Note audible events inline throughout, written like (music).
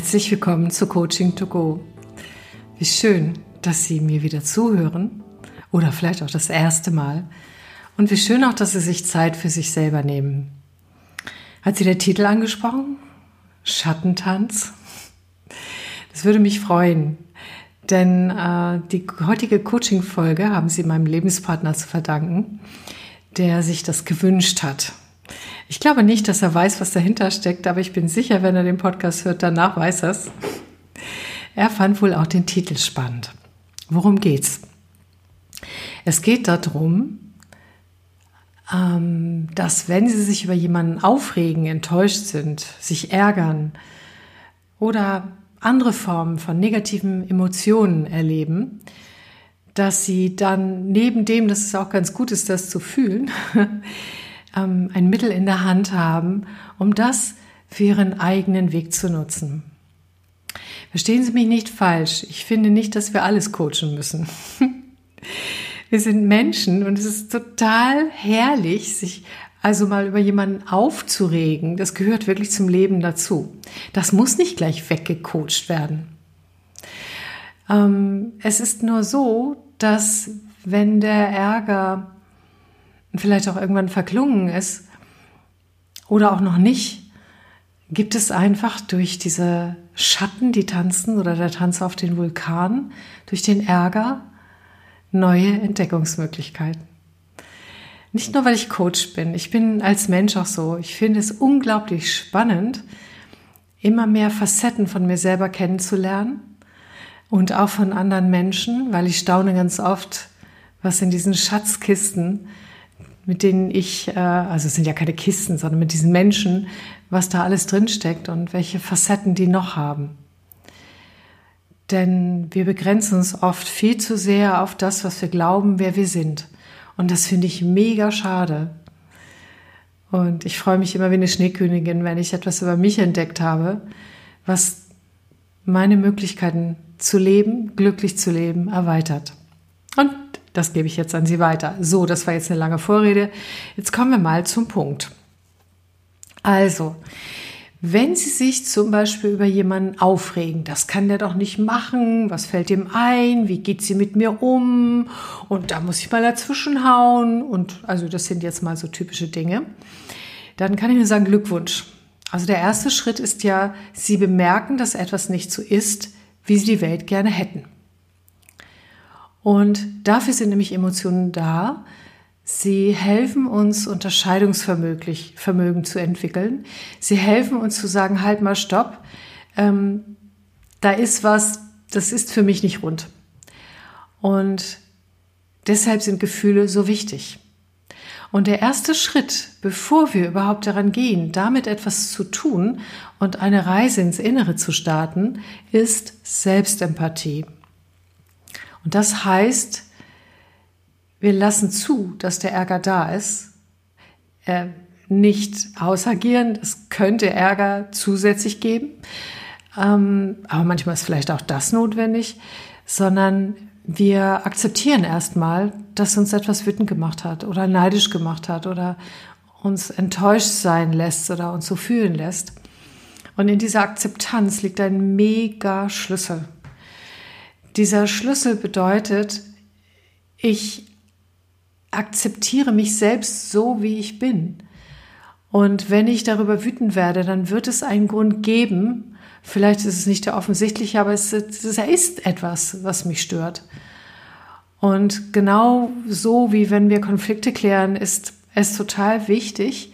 Herzlich willkommen zu Coaching to Go. Wie schön, dass Sie mir wieder zuhören oder vielleicht auch das erste Mal. Und wie schön auch, dass Sie sich Zeit für sich selber nehmen. Hat Sie der Titel angesprochen? Schattentanz? Das würde mich freuen, denn äh, die heutige Coaching-Folge haben Sie meinem Lebenspartner zu verdanken, der sich das gewünscht hat. Ich glaube nicht, dass er weiß, was dahinter steckt, aber ich bin sicher, wenn er den Podcast hört, danach weiß er es. Er fand wohl auch den Titel spannend. Worum geht's? Es geht darum, ähm, dass wenn Sie sich über jemanden aufregen, enttäuscht sind, sich ärgern oder andere Formen von negativen Emotionen erleben, dass Sie dann neben dem, dass es auch ganz gut ist, das zu fühlen, (laughs) ähm, ein Mittel in der Hand haben, um das für ihren eigenen Weg zu nutzen. Verstehen Sie mich nicht falsch. Ich finde nicht, dass wir alles coachen müssen. (laughs) wir sind Menschen und es ist total herrlich, sich also mal über jemanden aufzuregen. Das gehört wirklich zum Leben dazu. Das muss nicht gleich weggecoacht werden. Ähm, es ist nur so, dass wenn der Ärger vielleicht auch irgendwann verklungen ist oder auch noch nicht, gibt es einfach durch diese Schatten, die tanzen oder der Tanz auf den Vulkan, durch den Ärger neue Entdeckungsmöglichkeiten. Nicht nur, weil ich Coach bin, ich bin als Mensch auch so. Ich finde es unglaublich spannend, immer mehr Facetten von mir selber kennenzulernen und auch von anderen Menschen, weil ich staune ganz oft, was in diesen Schatzkisten mit denen ich, äh, also es sind ja keine Kisten, sondern mit diesen Menschen, was da alles drinsteckt und welche Facetten die noch haben. Denn wir begrenzen uns oft viel zu sehr auf das, was wir glauben, wer wir sind. Und das finde ich mega schade. Und ich freue mich immer wie eine Schneekönigin, wenn ich etwas über mich entdeckt habe, was meine Möglichkeiten zu leben, glücklich zu leben, erweitert. Und das gebe ich jetzt an Sie weiter. So, das war jetzt eine lange Vorrede. Jetzt kommen wir mal zum Punkt. Also, wenn Sie sich zum Beispiel über jemanden aufregen, das kann der doch nicht machen, was fällt ihm ein, wie geht sie mit mir um und da muss ich mal dazwischenhauen und also das sind jetzt mal so typische Dinge, dann kann ich nur sagen Glückwunsch. Also der erste Schritt ist ja, Sie bemerken, dass etwas nicht so ist, wie Sie die Welt gerne hätten. Und dafür sind nämlich Emotionen da. Sie helfen uns, Unterscheidungsvermögen zu entwickeln. Sie helfen uns zu sagen, halt mal, stopp, ähm, da ist was, das ist für mich nicht rund. Und deshalb sind Gefühle so wichtig. Und der erste Schritt, bevor wir überhaupt daran gehen, damit etwas zu tun und eine Reise ins Innere zu starten, ist Selbstempathie. Und das heißt, wir lassen zu, dass der Ärger da ist, äh, nicht ausagieren. Es könnte Ärger zusätzlich geben, ähm, aber manchmal ist vielleicht auch das notwendig, sondern wir akzeptieren erstmal, dass uns etwas wütend gemacht hat oder neidisch gemacht hat oder uns enttäuscht sein lässt oder uns so fühlen lässt. Und in dieser Akzeptanz liegt ein mega Schlüssel. Dieser Schlüssel bedeutet, ich akzeptiere mich selbst so, wie ich bin. Und wenn ich darüber wütend werde, dann wird es einen Grund geben. Vielleicht ist es nicht der offensichtliche, aber es, es ist etwas, was mich stört. Und genau so wie wenn wir Konflikte klären, ist es total wichtig,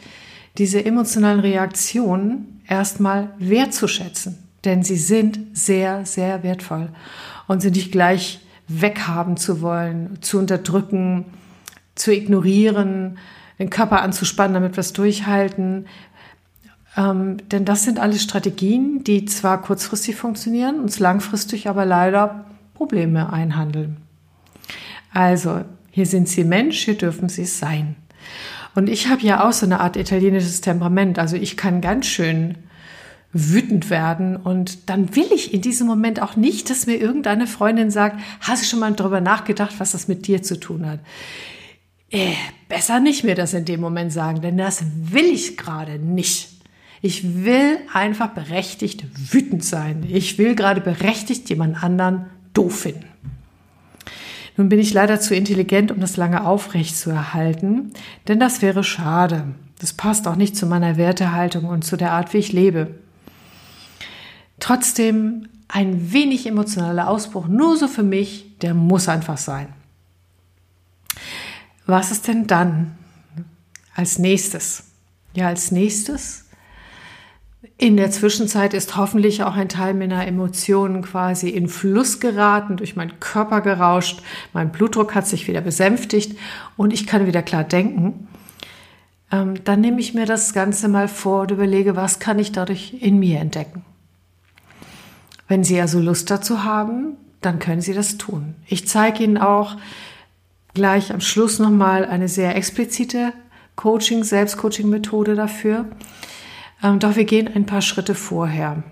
diese emotionalen Reaktionen erstmal wertzuschätzen. Denn sie sind sehr, sehr wertvoll und sie nicht gleich weghaben zu wollen, zu unterdrücken, zu ignorieren, den Körper anzuspannen, damit wir es durchhalten. Ähm, denn das sind alles Strategien, die zwar kurzfristig funktionieren, uns langfristig aber leider Probleme einhandeln. Also, hier sind Sie Mensch, hier dürfen Sie es sein. Und ich habe ja auch so eine Art italienisches Temperament. Also ich kann ganz schön wütend werden. Und dann will ich in diesem Moment auch nicht, dass mir irgendeine Freundin sagt, hast du schon mal darüber nachgedacht, was das mit dir zu tun hat? Äh, besser nicht mir das in dem Moment sagen, denn das will ich gerade nicht. Ich will einfach berechtigt wütend sein. Ich will gerade berechtigt jemand anderen doof finden. Nun bin ich leider zu intelligent, um das lange aufrecht zu erhalten, denn das wäre schade. Das passt auch nicht zu meiner Wertehaltung und zu der Art, wie ich lebe. Trotzdem ein wenig emotionaler Ausbruch, nur so für mich, der muss einfach sein. Was ist denn dann als nächstes? Ja, als nächstes in der Zwischenzeit ist hoffentlich auch ein Teil meiner Emotionen quasi in Fluss geraten, durch meinen Körper gerauscht, mein Blutdruck hat sich wieder besänftigt und ich kann wieder klar denken. Ähm, dann nehme ich mir das Ganze mal vor und überlege, was kann ich dadurch in mir entdecken. Wenn Sie also Lust dazu haben, dann können Sie das tun. Ich zeige Ihnen auch gleich am Schluss nochmal eine sehr explizite Coaching, Selbstcoaching-Methode dafür. Ähm, doch wir gehen ein paar Schritte vorher.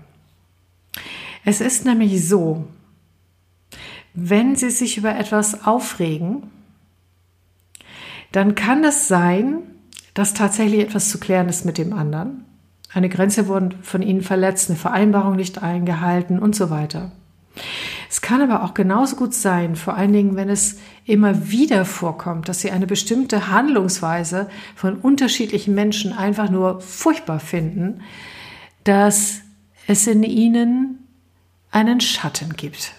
Es ist nämlich so, wenn Sie sich über etwas aufregen, dann kann es sein, dass tatsächlich etwas zu klären ist mit dem anderen. Eine Grenze wurde von Ihnen verletzt, eine Vereinbarung nicht eingehalten und so weiter. Es kann aber auch genauso gut sein, vor allen Dingen, wenn es immer wieder vorkommt, dass sie eine bestimmte Handlungsweise von unterschiedlichen Menschen einfach nur furchtbar finden, dass es in ihnen einen Schatten gibt.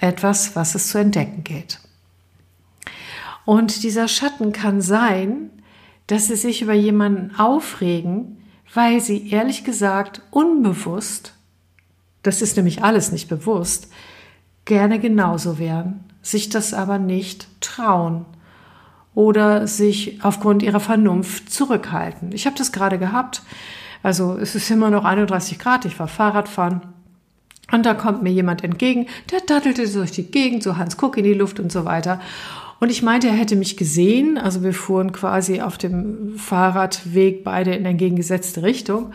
Etwas, was es zu entdecken geht. Und dieser Schatten kann sein, dass sie sich über jemanden aufregen, weil sie ehrlich gesagt unbewusst, das ist nämlich alles nicht bewusst, gerne genauso wären, sich das aber nicht trauen oder sich aufgrund ihrer Vernunft zurückhalten. Ich habe das gerade gehabt. Also es ist immer noch 31 Grad, ich war Fahrradfahren und da kommt mir jemand entgegen, der dattelte durch die Gegend, so Hans Kuck in die Luft und so weiter. Und ich meinte, er hätte mich gesehen, also wir fuhren quasi auf dem Fahrradweg beide in entgegengesetzte Richtung.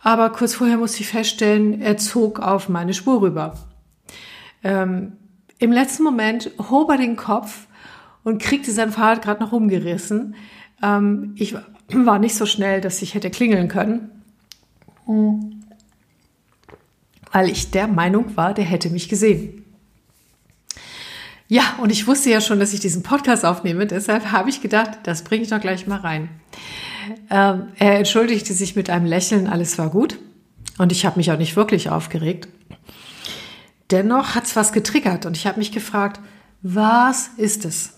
Aber kurz vorher musste ich feststellen, er zog auf meine Spur rüber. Ähm, Im letzten Moment hob er den Kopf und kriegte sein Fahrrad gerade noch umgerissen. Ähm, ich war nicht so schnell, dass ich hätte klingeln können, weil ich der Meinung war, der hätte mich gesehen. Ja, und ich wusste ja schon, dass ich diesen Podcast aufnehme, deshalb habe ich gedacht, das bringe ich doch gleich mal rein. Ähm, er entschuldigte sich mit einem Lächeln, alles war gut. Und ich habe mich auch nicht wirklich aufgeregt. Dennoch hat es was getriggert und ich habe mich gefragt, was ist es?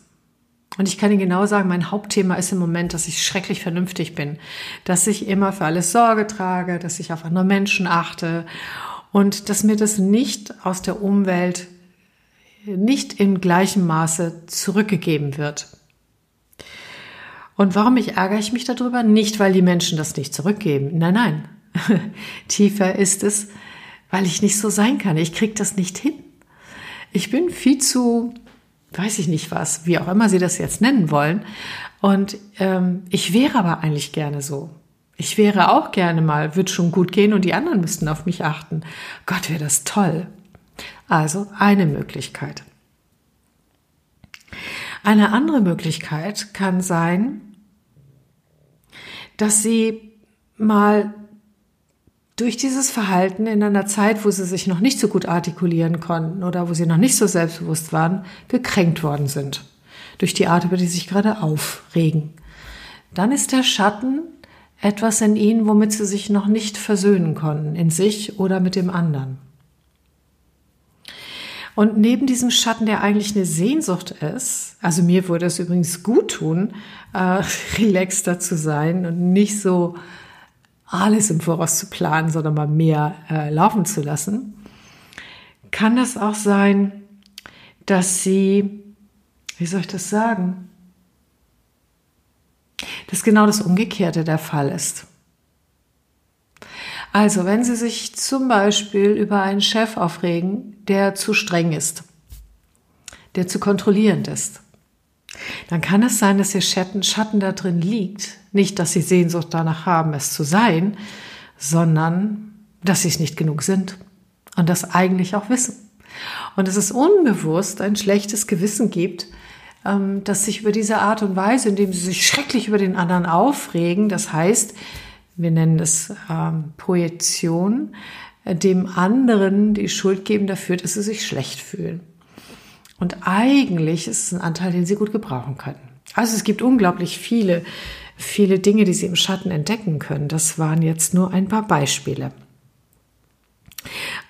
Und ich kann Ihnen genau sagen, mein Hauptthema ist im Moment, dass ich schrecklich vernünftig bin, dass ich immer für alles Sorge trage, dass ich auf andere Menschen achte und dass mir das nicht aus der Umwelt nicht im gleichen Maße zurückgegeben wird. Und warum ich ärgere ich mich darüber? Nicht, weil die Menschen das nicht zurückgeben. Nein, nein. (laughs) Tiefer ist es, weil ich nicht so sein kann. Ich kriege das nicht hin. Ich bin viel zu, weiß ich nicht was, wie auch immer Sie das jetzt nennen wollen. Und ähm, ich wäre aber eigentlich gerne so. Ich wäre auch gerne mal, wird schon gut gehen und die anderen müssten auf mich achten. Gott, wäre das toll. Also eine Möglichkeit. Eine andere Möglichkeit kann sein, dass Sie mal durch dieses Verhalten in einer Zeit, wo sie sich noch nicht so gut artikulieren konnten oder wo sie noch nicht so selbstbewusst waren, gekränkt worden sind. Durch die Art, über die sie sich gerade aufregen. Dann ist der Schatten etwas in ihnen, womit sie sich noch nicht versöhnen konnten, in sich oder mit dem anderen. Und neben diesem Schatten, der eigentlich eine Sehnsucht ist, also mir würde es übrigens gut tun, äh, (laughs) relaxter zu sein und nicht so alles im Voraus zu planen, sondern mal mehr äh, laufen zu lassen, kann das auch sein, dass sie, wie soll ich das sagen, dass genau das Umgekehrte der Fall ist. Also, wenn Sie sich zum Beispiel über einen Chef aufregen, der zu streng ist, der zu kontrollierend ist, dann kann es sein, dass Ihr Schatten, Schatten da drin liegt. Nicht, dass Sie Sehnsucht danach haben, es zu sein, sondern dass Sie es nicht genug sind und das eigentlich auch wissen. Und dass es unbewusst ein schlechtes Gewissen gibt, ähm, das sich über diese Art und Weise, indem Sie sich schrecklich über den anderen aufregen, das heißt, wir nennen es ähm, Projektion, dem anderen die Schuld geben dafür, dass sie sich schlecht fühlen. Und eigentlich ist es ein Anteil, den sie gut gebrauchen können. Also es gibt unglaublich viele, viele Dinge, die sie im Schatten entdecken können. Das waren jetzt nur ein paar Beispiele.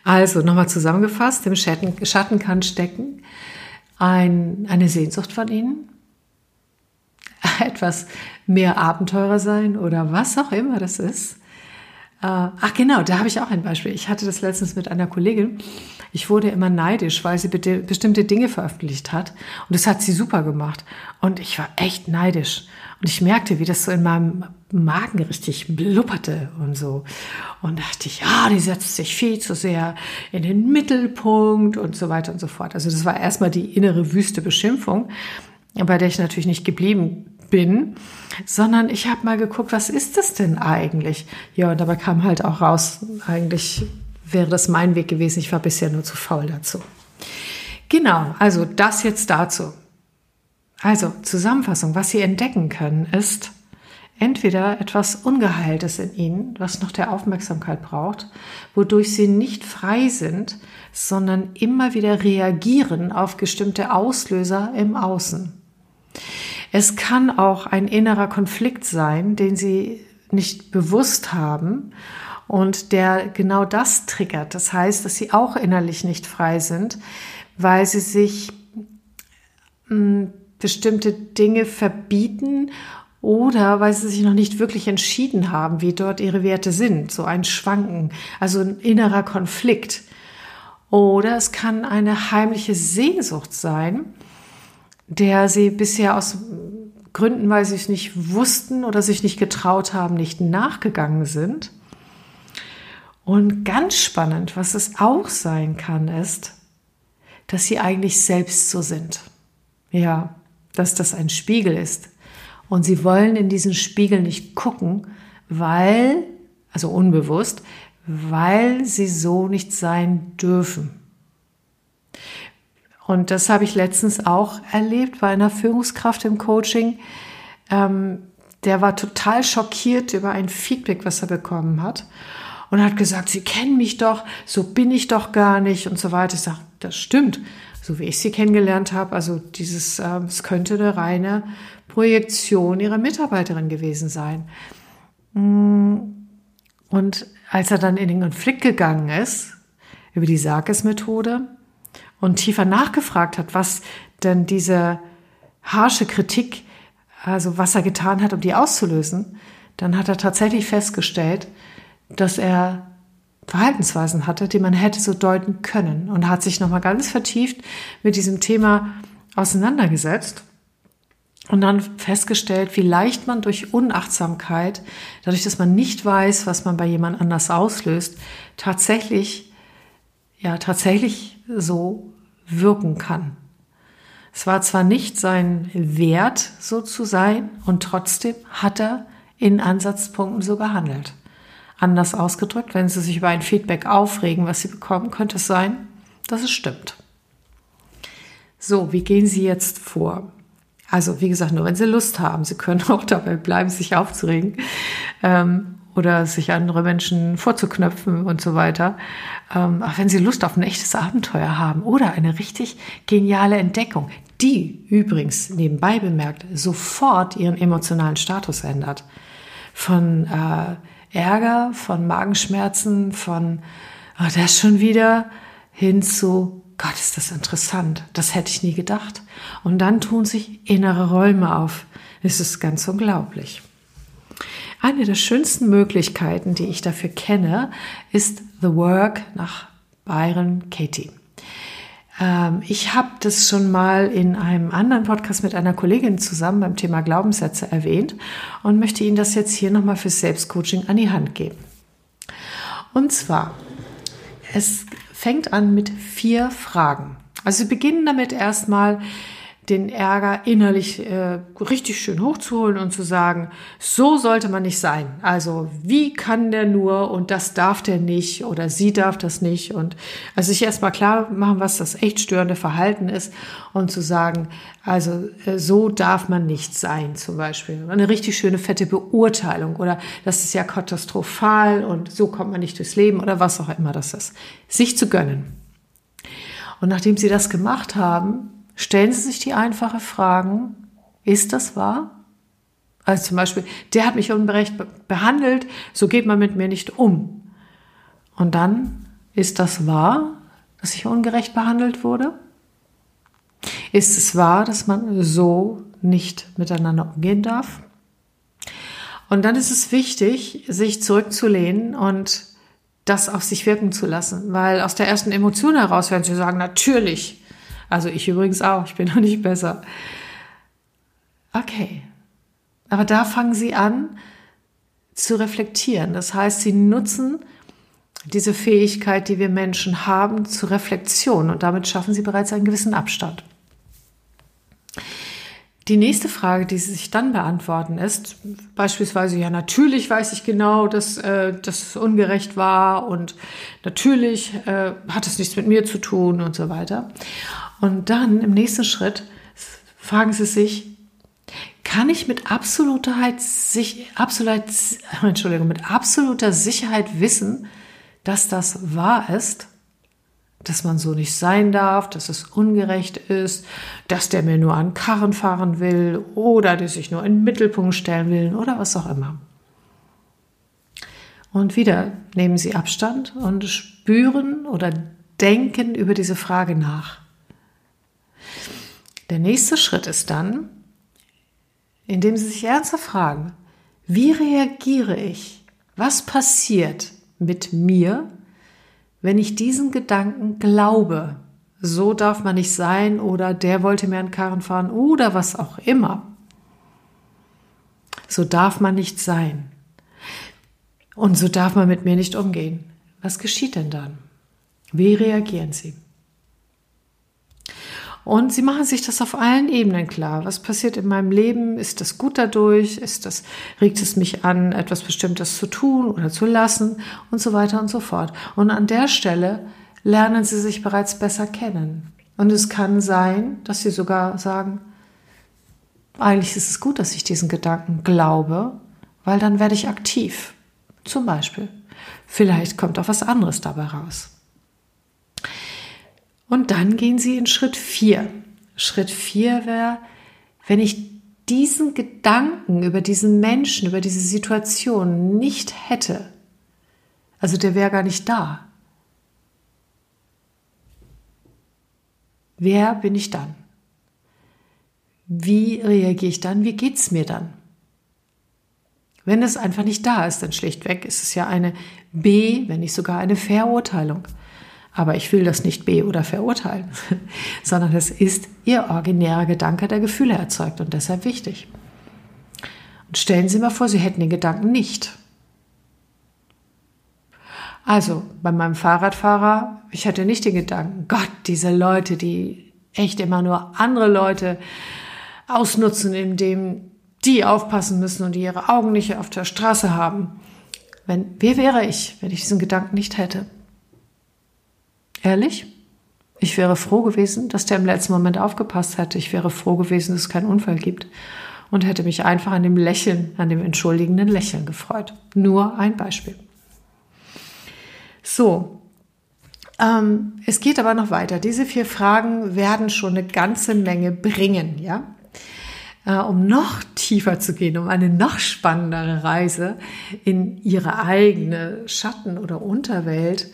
Also nochmal zusammengefasst, im Schatten, Schatten kann stecken ein, eine Sehnsucht von ihnen, (laughs) etwas mehr Abenteurer sein oder was auch immer das ist. Äh, ach genau, da habe ich auch ein Beispiel. Ich hatte das letztens mit einer Kollegin. Ich wurde immer neidisch, weil sie bestimmte Dinge veröffentlicht hat. Und das hat sie super gemacht. Und ich war echt neidisch. Und ich merkte, wie das so in meinem Magen richtig blubberte und so. Und dachte ich, ja, die setzt sich viel zu sehr in den Mittelpunkt und so weiter und so fort. Also das war erstmal die innere wüste Beschimpfung, bei der ich natürlich nicht geblieben bin, sondern ich habe mal geguckt, was ist das denn eigentlich? Ja, und dabei kam halt auch raus, eigentlich wäre das mein Weg gewesen. Ich war bisher nur zu faul dazu. Genau, also das jetzt dazu. Also Zusammenfassung, was Sie entdecken können, ist entweder etwas Ungeheiltes in Ihnen, was noch der Aufmerksamkeit braucht, wodurch Sie nicht frei sind, sondern immer wieder reagieren auf bestimmte Auslöser im Außen. Es kann auch ein innerer Konflikt sein, den Sie nicht bewusst haben und der genau das triggert. Das heißt, dass Sie auch innerlich nicht frei sind, weil Sie sich hm, bestimmte Dinge verbieten oder weil sie sich noch nicht wirklich entschieden haben, wie dort ihre Werte sind. So ein Schwanken, also ein innerer Konflikt. Oder es kann eine heimliche Sehnsucht sein, der sie bisher aus Gründen, weil sie es nicht wussten oder sich nicht getraut haben, nicht nachgegangen sind. Und ganz spannend, was es auch sein kann, ist, dass sie eigentlich selbst so sind. Ja, dass das ein Spiegel ist. Und sie wollen in diesen Spiegel nicht gucken, weil, also unbewusst, weil sie so nicht sein dürfen. Und das habe ich letztens auch erlebt bei einer Führungskraft im Coaching. Ähm, der war total schockiert über ein Feedback, was er bekommen hat. Und hat gesagt, Sie kennen mich doch, so bin ich doch gar nicht und so weiter. Ich sage, das stimmt, so wie ich sie kennengelernt habe. Also dieses, äh, es könnte eine reine Projektion ihrer Mitarbeiterin gewesen sein. Mm, und als er dann in den Konflikt gegangen ist, über die Sarkis-Methode, und tiefer nachgefragt hat, was denn diese harsche Kritik, also was er getan hat, um die auszulösen, dann hat er tatsächlich festgestellt, dass er Verhaltensweisen hatte, die man hätte so deuten können und hat sich nochmal ganz vertieft mit diesem Thema auseinandergesetzt und dann festgestellt, wie leicht man durch Unachtsamkeit, dadurch, dass man nicht weiß, was man bei jemand anders auslöst, tatsächlich, ja, tatsächlich so wirken kann. Es war zwar nicht sein Wert, so zu sein, und trotzdem hat er in Ansatzpunkten so gehandelt. Anders ausgedrückt, wenn Sie sich über ein Feedback aufregen, was Sie bekommen, könnte es sein, dass es stimmt. So, wie gehen Sie jetzt vor? Also, wie gesagt, nur wenn Sie Lust haben. Sie können (laughs) auch dabei bleiben, sich aufzuregen ähm, oder sich andere Menschen vorzuknöpfen und so weiter. Ähm, aber wenn Sie Lust auf ein echtes Abenteuer haben oder eine richtig geniale Entdeckung, die übrigens nebenbei bemerkt sofort Ihren emotionalen Status ändert. Von äh, Ärger, von Magenschmerzen, von, oh, das schon wieder, hin zu, Gott, ist das interessant. Das hätte ich nie gedacht. Und dann tun sich innere Räume auf. Es ist ganz unglaublich. Eine der schönsten Möglichkeiten, die ich dafür kenne, ist The Work nach Byron Katie. Ähm, ich habe das schon mal in einem anderen Podcast mit einer Kollegin zusammen beim Thema Glaubenssätze erwähnt und möchte Ihnen das jetzt hier nochmal fürs Selbstcoaching an die Hand geben. Und zwar, es fängt an mit vier Fragen. Also Sie beginnen damit erstmal den Ärger innerlich äh, richtig schön hochzuholen und zu sagen, so sollte man nicht sein. Also wie kann der nur und das darf der nicht oder sie darf das nicht und also sich erstmal klar machen, was das echt störende Verhalten ist und zu sagen, also äh, so darf man nicht sein zum Beispiel. Eine richtig schöne fette Beurteilung oder das ist ja katastrophal und so kommt man nicht durchs Leben oder was auch immer das ist. Sich zu gönnen. Und nachdem sie das gemacht haben, stellen Sie sich die einfache Fragen, ist das wahr? Also zum Beispiel, der hat mich unberecht behandelt, so geht man mit mir nicht um. Und dann, ist das wahr, dass ich ungerecht behandelt wurde? Ist es wahr, dass man so nicht miteinander umgehen darf? Und dann ist es wichtig, sich zurückzulehnen und das auf sich wirken zu lassen, weil aus der ersten Emotion heraus werden sie sagen, natürlich, also ich übrigens auch, ich bin noch nicht besser. Okay. Aber da fangen sie an zu reflektieren. Das heißt, sie nutzen diese Fähigkeit, die wir Menschen haben, zur Reflexion und damit schaffen sie bereits einen gewissen Abstand. Die nächste Frage, die Sie sich dann beantworten, ist beispielsweise, ja, natürlich weiß ich genau, dass äh, das ungerecht war und natürlich äh, hat es nichts mit mir zu tun und so weiter. Und dann im nächsten Schritt fragen Sie sich, kann ich mit absoluter, sich, absolut, Entschuldigung, mit absoluter Sicherheit wissen, dass das wahr ist? Dass man so nicht sein darf, dass es ungerecht ist, dass der mir nur an Karren fahren will oder der sich nur in den Mittelpunkt stellen will oder was auch immer. Und wieder nehmen Sie Abstand und spüren oder denken über diese Frage nach. Der nächste Schritt ist dann, indem Sie sich ernsthaft fragen, wie reagiere ich? Was passiert mit mir, wenn ich diesen Gedanken glaube? So darf man nicht sein oder der wollte mir einen Karren fahren oder was auch immer. So darf man nicht sein. Und so darf man mit mir nicht umgehen. Was geschieht denn dann? Wie reagieren Sie? Und sie machen sich das auf allen Ebenen klar. Was passiert in meinem Leben? Ist das gut dadurch? Ist das, regt es mich an, etwas Bestimmtes zu tun oder zu lassen? Und so weiter und so fort. Und an der Stelle lernen sie sich bereits besser kennen. Und es kann sein, dass sie sogar sagen, eigentlich ist es gut, dass ich diesen Gedanken glaube, weil dann werde ich aktiv. Zum Beispiel. Vielleicht kommt auch was anderes dabei raus. Und dann gehen Sie in Schritt 4. Schritt 4 wäre, wenn ich diesen Gedanken über diesen Menschen, über diese Situation nicht hätte, also der wäre gar nicht da. Wer bin ich dann? Wie reagiere ich dann? Wie geht es mir dann? Wenn es einfach nicht da ist, dann schlichtweg ist es ja eine B, wenn nicht sogar eine Verurteilung. Aber ich will das nicht be- oder verurteilen, (laughs) sondern es ist Ihr originärer Gedanke, der Gefühle erzeugt und deshalb wichtig. Und stellen Sie mal vor, Sie hätten den Gedanken nicht. Also bei meinem Fahrradfahrer, ich hatte nicht den Gedanken, Gott, diese Leute, die echt immer nur andere Leute ausnutzen, indem die aufpassen müssen und die ihre Augen nicht auf der Straße haben. Wenn, wer wäre ich, wenn ich diesen Gedanken nicht hätte? Ehrlich? Ich wäre froh gewesen, dass der im letzten Moment aufgepasst hätte. Ich wäre froh gewesen, dass es keinen Unfall gibt. Und hätte mich einfach an dem Lächeln, an dem entschuldigenden Lächeln gefreut. Nur ein Beispiel. So, ähm, es geht aber noch weiter. Diese vier Fragen werden schon eine ganze Menge bringen, ja? Äh, um noch tiefer zu gehen, um eine noch spannendere Reise in ihre eigene Schatten- oder Unterwelt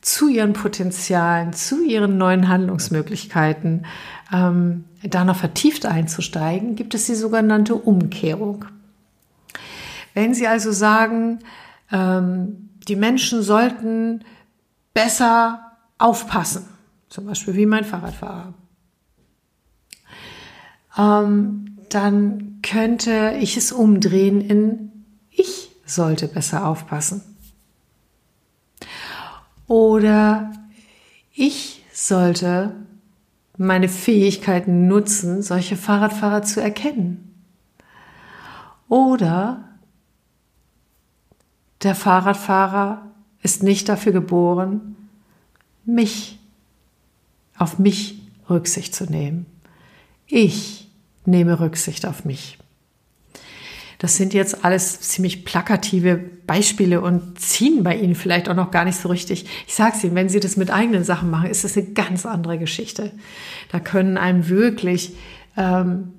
zu ihren Potenzialen, zu ihren neuen Handlungsmöglichkeiten ähm, da noch vertieft einzusteigen, gibt es die sogenannte Umkehrung. Wenn Sie also sagen, ähm, die Menschen sollten besser aufpassen, zum Beispiel wie mein Fahrradfahrer, ähm, dann könnte ich es umdrehen in ich sollte besser aufpassen. Oder ich sollte meine Fähigkeiten nutzen, solche Fahrradfahrer zu erkennen. Oder der Fahrradfahrer ist nicht dafür geboren, mich, auf mich Rücksicht zu nehmen. Ich nehme Rücksicht auf mich. Das sind jetzt alles ziemlich plakative Beispiele und ziehen bei Ihnen vielleicht auch noch gar nicht so richtig. Ich sage es Ihnen, wenn Sie das mit eigenen Sachen machen, ist das eine ganz andere Geschichte. Da können einem wirklich ähm,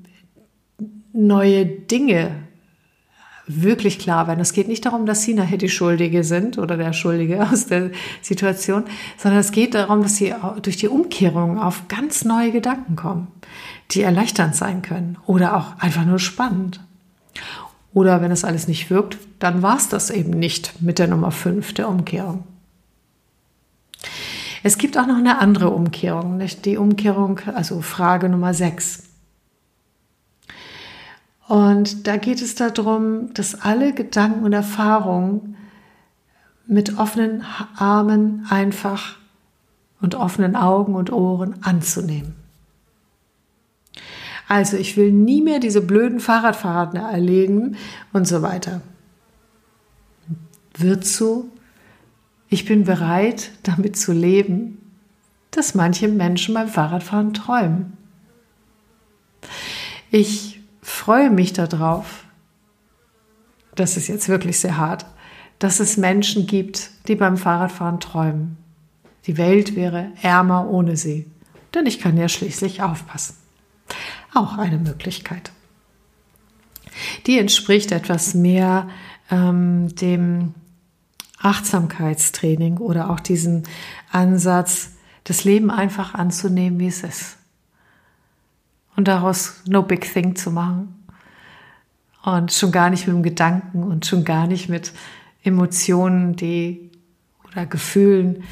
neue Dinge wirklich klar werden. Es geht nicht darum, dass Sie nachher die Schuldige sind oder der Schuldige (laughs) aus der Situation, sondern es geht darum, dass Sie durch die Umkehrung auf ganz neue Gedanken kommen, die erleichternd sein können oder auch einfach nur spannend. Oder wenn es alles nicht wirkt, dann war es das eben nicht mit der Nummer 5 der Umkehrung. Es gibt auch noch eine andere Umkehrung, nicht? die Umkehrung, also Frage Nummer 6. Und da geht es darum, dass alle Gedanken und Erfahrungen mit offenen Armen einfach und offenen Augen und Ohren anzunehmen. Also ich will nie mehr diese blöden Fahrradfahrer erleben und so weiter. Wird so. Ich bin bereit, damit zu leben, dass manche Menschen beim Fahrradfahren träumen. Ich freue mich darauf, das ist jetzt wirklich sehr hart, dass es Menschen gibt, die beim Fahrradfahren träumen. Die Welt wäre ärmer ohne sie, denn ich kann ja schließlich aufpassen auch eine Möglichkeit. Die entspricht etwas mehr ähm, dem Achtsamkeitstraining oder auch diesem Ansatz, das Leben einfach anzunehmen, wie es ist. Und daraus no big thing zu machen. Und schon gar nicht mit dem Gedanken und schon gar nicht mit Emotionen, die oder Gefühlen,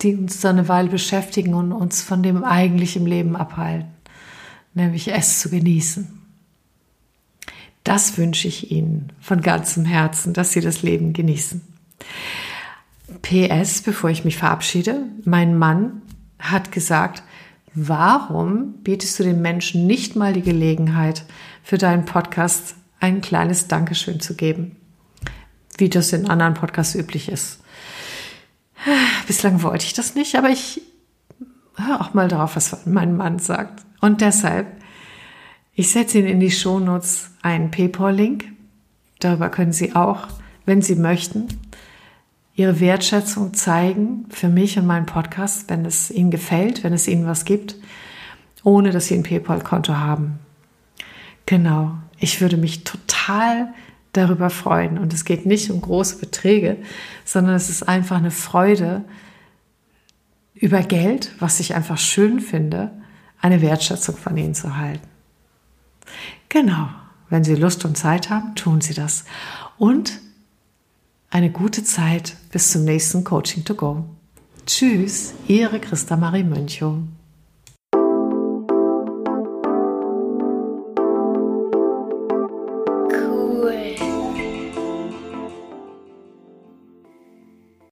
die uns dann eine Weile beschäftigen und uns von dem eigentlichen Leben abhalten nämlich es zu genießen. Das wünsche ich Ihnen von ganzem Herzen, dass Sie das Leben genießen. PS, bevor ich mich verabschiede, mein Mann hat gesagt, warum bietest du den Menschen nicht mal die Gelegenheit, für deinen Podcast ein kleines Dankeschön zu geben, wie das in anderen Podcasts üblich ist. Bislang wollte ich das nicht, aber ich höre auch mal drauf, was mein Mann sagt. Und deshalb, ich setze Ihnen in die Shownotes einen PayPal-Link. Darüber können Sie auch, wenn Sie möchten, Ihre Wertschätzung zeigen für mich und meinen Podcast, wenn es Ihnen gefällt, wenn es Ihnen was gibt, ohne dass Sie ein PayPal-Konto haben. Genau. Ich würde mich total darüber freuen. Und es geht nicht um große Beträge, sondern es ist einfach eine Freude über Geld, was ich einfach schön finde eine Wertschätzung von ihnen zu halten. Genau, wenn Sie Lust und Zeit haben, tun Sie das. Und eine gute Zeit bis zum nächsten Coaching to Go. Tschüss, Ihre Christa Marie Mönchow.